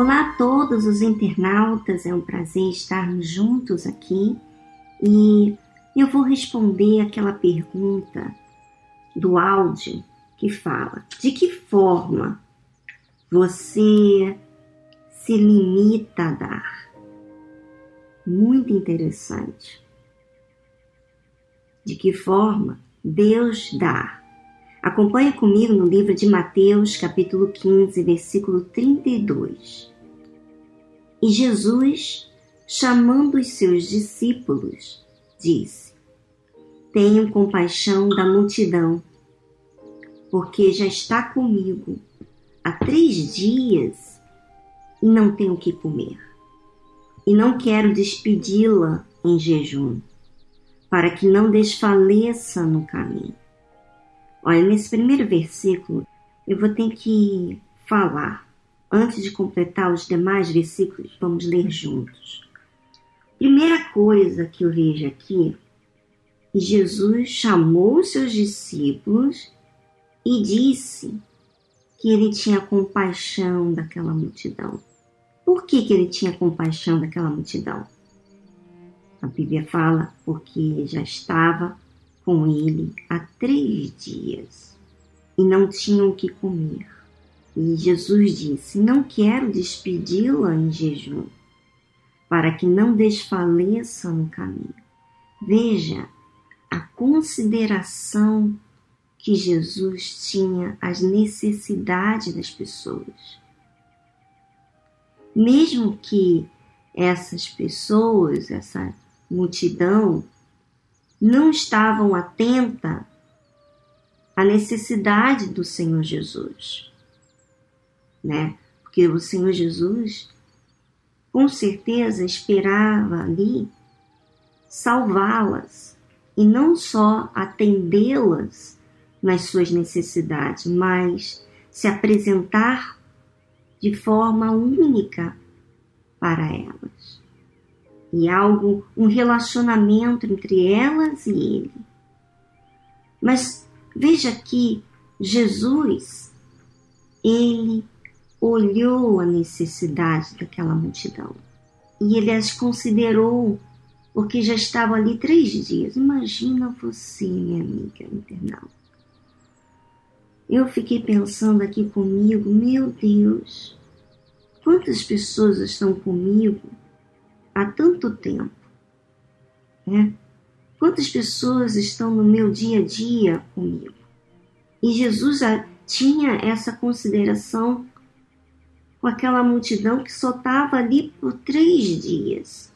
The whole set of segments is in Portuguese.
Olá a todos os internautas, é um prazer estarmos juntos aqui e eu vou responder aquela pergunta do áudio que fala: de que forma você se limita a dar? Muito interessante. De que forma Deus dá? Acompanhe comigo no livro de Mateus, capítulo 15, versículo 32. E Jesus, chamando os seus discípulos, disse: Tenham compaixão da multidão, porque já está comigo há três dias e não tenho o que comer. E não quero despedi-la em jejum, para que não desfaleça no caminho. Olha, nesse primeiro versículo, eu vou ter que falar. Antes de completar os demais versículos, vamos ler juntos. Primeira coisa que eu vejo aqui, Jesus chamou seus discípulos e disse que ele tinha compaixão daquela multidão. Por que, que ele tinha compaixão daquela multidão? A Bíblia fala porque já estava com ele há três dias e não tinham o que comer. E Jesus disse: Não quero despedi-la em jejum, para que não desfaleça no caminho. Veja a consideração que Jesus tinha às necessidades das pessoas. Mesmo que essas pessoas, essa multidão, não estavam atentas à necessidade do Senhor Jesus, né? Porque o Senhor Jesus, com certeza, esperava ali salvá-las e não só atendê-las nas suas necessidades, mas se apresentar de forma única para elas e algo, um relacionamento entre elas e ele. Mas veja que Jesus, ele olhou a necessidade daquela multidão e ele as considerou, porque já estava ali três dias. Imagina você, minha amiga internauta. Eu fiquei pensando aqui comigo, meu Deus, quantas pessoas estão comigo há tanto tempo. Né? Quantas pessoas estão no meu dia a dia comigo? E Jesus tinha essa consideração com aquela multidão que só estava ali por três dias.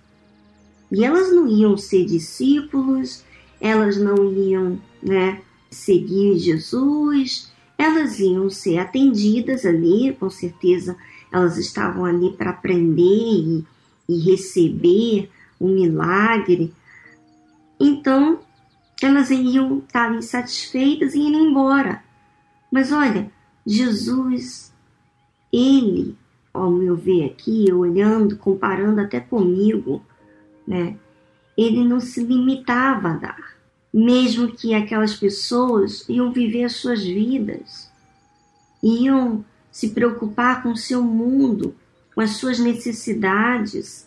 E elas não iam ser discípulos, elas não iam né, seguir Jesus, elas iam ser atendidas ali, com certeza elas estavam ali para aprender e e receber o um milagre, então elas iriam estar insatisfeitas e ir embora. Mas olha, Jesus, ele, ao meu ver aqui, olhando, comparando até comigo, né, ele não se limitava a dar, mesmo que aquelas pessoas iam viver as suas vidas, iam se preocupar com o seu mundo, com as suas necessidades,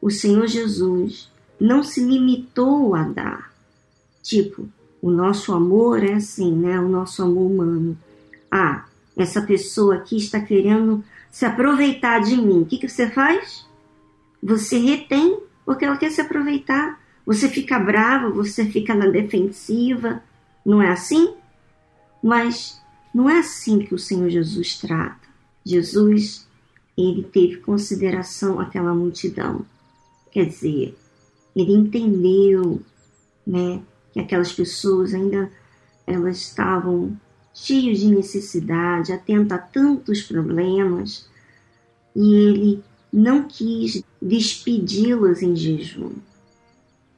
o Senhor Jesus não se limitou a dar. Tipo, o nosso amor é assim, né? O nosso amor humano. Ah, essa pessoa aqui está querendo se aproveitar de mim. O que, que você faz? Você retém porque ela quer se aproveitar. Você fica brava, você fica na defensiva. Não é assim? Mas não é assim que o Senhor Jesus trata. Jesus ele teve consideração aquela multidão. Quer dizer, ele entendeu, né, que aquelas pessoas ainda elas estavam cheias de necessidade, atentas a tantos problemas, e ele não quis despedi-las em jejum,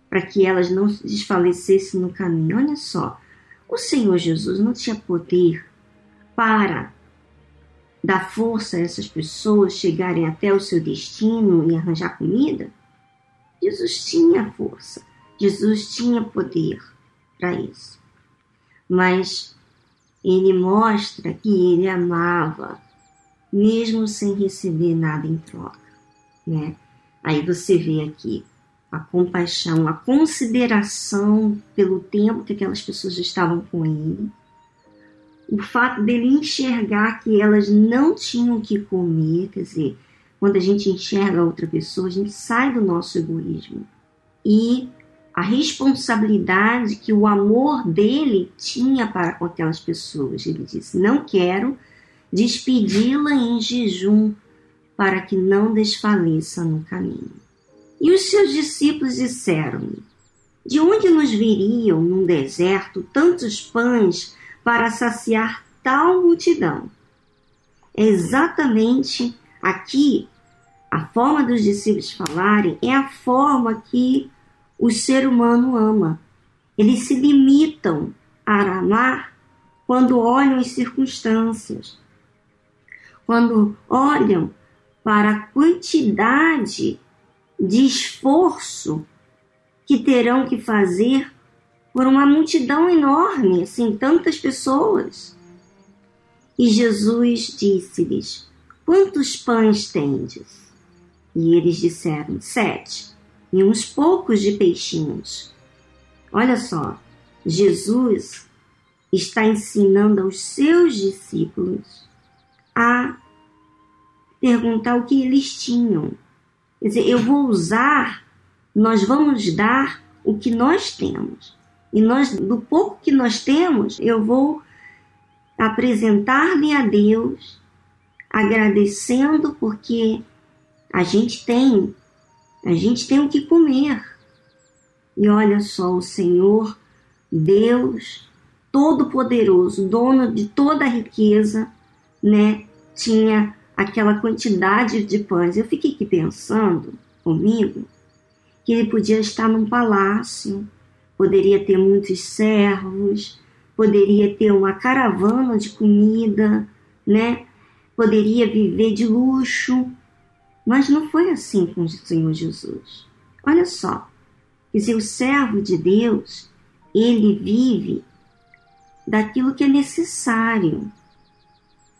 para que elas não desfalecessem no caminho. Olha só, o Senhor Jesus não tinha poder para dar força a essas pessoas chegarem até o seu destino e arranjar comida? Jesus tinha força, Jesus tinha poder para isso. Mas ele mostra que ele amava mesmo sem receber nada em troca, né? Aí você vê aqui a compaixão, a consideração pelo tempo que aquelas pessoas estavam com ele, o fato dele enxergar que elas não tinham que comer, quer dizer, quando a gente enxerga outra pessoa, a gente sai do nosso egoísmo. E a responsabilidade que o amor dele tinha para com aquelas pessoas. Ele disse: Não quero despedi-la em jejum, para que não desfaleça no caminho. E os seus discípulos disseram-lhe: De onde nos viriam num deserto tantos pães para saciar tal multidão? É exatamente aqui a forma dos discípulos falarem é a forma que o ser humano ama. Eles se limitam a amar quando olham as circunstâncias, quando olham para a quantidade de esforço que terão que fazer por uma multidão enorme, assim, tantas pessoas. E Jesus disse-lhes: Quantos pães tendes? E eles disseram: Sete e uns poucos de peixinhos. Olha só, Jesus está ensinando aos seus discípulos a perguntar o que eles tinham. Quer dizer, eu vou usar, nós vamos dar o que nós temos. E nós, do pouco que nós temos, eu vou apresentar-lhe a Deus, agradecendo porque a gente tem a gente tem o que comer. E olha só, o Senhor, Deus Todo-Poderoso, dono de toda a riqueza, né, tinha aquela quantidade de pães. Eu fiquei aqui pensando comigo que ele podia estar num palácio, poderia ter muitos servos, poderia ter uma caravana de comida, né? Poderia viver de luxo, mas não foi assim com o Senhor Jesus. Olha só, quer dizer, o servo de Deus, ele vive daquilo que é necessário,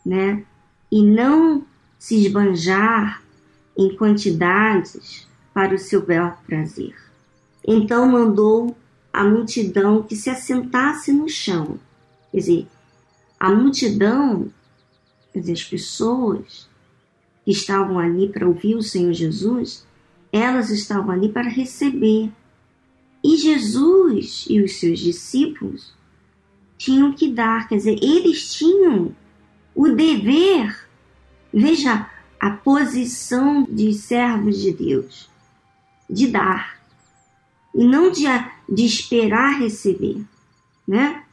né? E não se esbanjar em quantidades para o seu belo prazer. Então mandou a multidão que se assentasse no chão. Quer dizer, a multidão, quer dizer, as pessoas que estavam ali para ouvir o Senhor Jesus, elas estavam ali para receber. E Jesus e os seus discípulos tinham que dar, quer dizer, eles tinham o dever, veja a posição de servos de Deus, de dar, e não de, de esperar receber, né?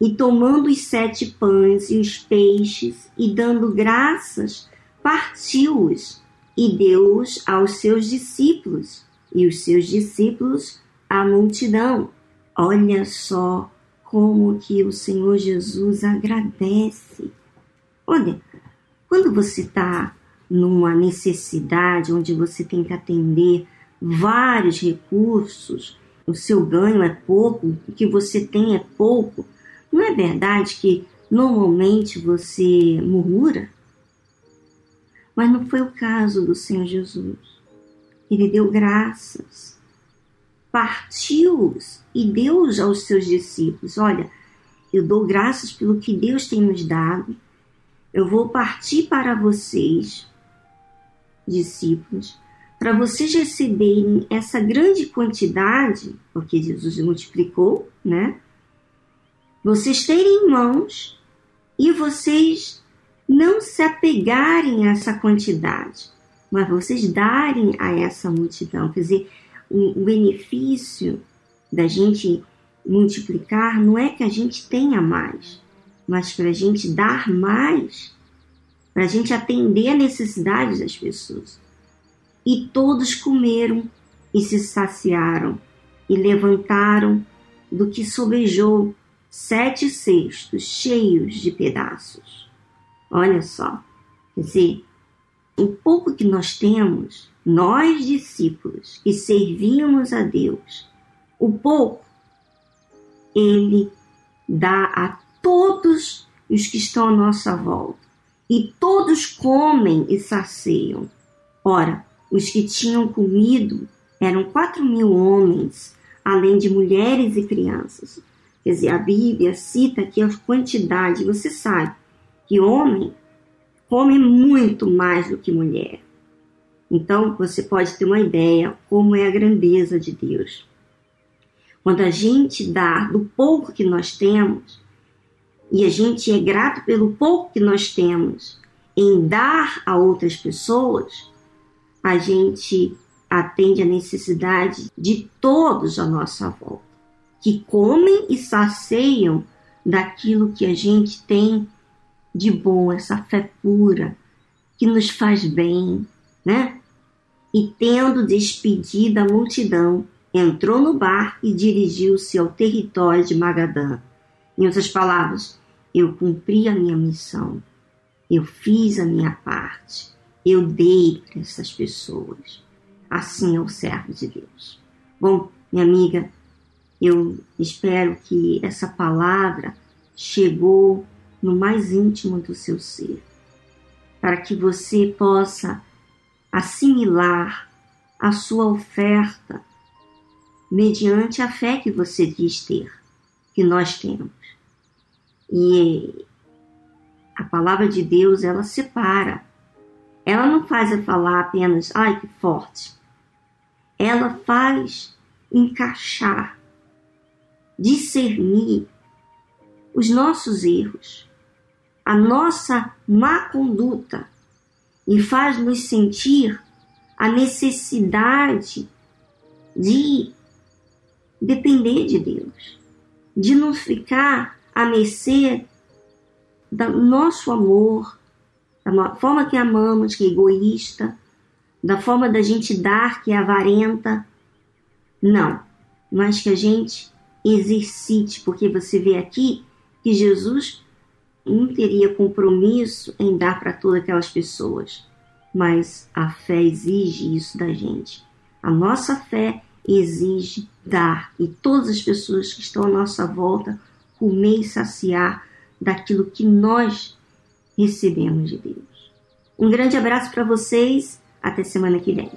E tomando os sete pães e os peixes, e dando graças, partiu-os e deu-os aos seus discípulos, e os seus discípulos à multidão. Olha só como que o Senhor Jesus agradece. Olha, quando você está numa necessidade onde você tem que atender vários recursos, o seu ganho é pouco, o que você tem é pouco, não é verdade que normalmente você murmura? Mas não foi o caso do Senhor Jesus. Ele deu graças, partiu-os e deu-os aos seus discípulos. Olha, eu dou graças pelo que Deus tem nos dado. Eu vou partir para vocês, discípulos, para vocês receberem essa grande quantidade, porque Jesus multiplicou, né? vocês terem em mãos e vocês não se apegarem a essa quantidade, mas vocês darem a essa multidão. Quer dizer, o, o benefício da gente multiplicar não é que a gente tenha mais, mas para a gente dar mais, para a gente atender a necessidade das pessoas. E todos comeram e se saciaram e levantaram do que sobejou sete cestos cheios de pedaços. Olha só, quer dizer, o pouco que nós temos, nós discípulos que servimos a Deus, o pouco Ele dá a todos os que estão à nossa volta. e todos comem e saciam. Ora, os que tinham comido eram quatro mil homens, além de mulheres e crianças. Quer dizer, a Bíblia cita aqui a quantidade. Você sabe que homem come muito mais do que mulher. Então, você pode ter uma ideia como é a grandeza de Deus. Quando a gente dá do pouco que nós temos, e a gente é grato pelo pouco que nós temos em dar a outras pessoas, a gente atende a necessidade de todos à nossa volta, que comem e saceiam daquilo que a gente tem de bom, essa fé pura, que nos faz bem, né? E tendo despedido a multidão, entrou no bar e dirigiu-se ao território de Magadã. Em outras palavras, eu cumpri a minha missão, eu fiz a minha parte, eu dei para essas pessoas. Assim é o servo de Deus. Bom, minha amiga, eu espero que essa palavra chegou no mais íntimo do seu ser, para que você possa assimilar a sua oferta mediante a fé que você diz ter, que nós temos. E a palavra de Deus, ela separa. Ela não faz a falar apenas, ai que forte. Ela faz encaixar, discernir os nossos erros, a nossa má conduta e faz nos sentir a necessidade de depender de Deus, de não ficar à mercê do nosso amor, da forma que amamos, que é egoísta, da forma da gente dar, que é avarenta. Não, mas que a gente exercite, porque você vê aqui que Jesus não teria compromisso em dar para todas aquelas pessoas, mas a fé exige isso da gente. A nossa fé exige dar e todas as pessoas que estão à nossa volta comer e saciar daquilo que nós recebemos de Deus. Um grande abraço para vocês, até semana que vem.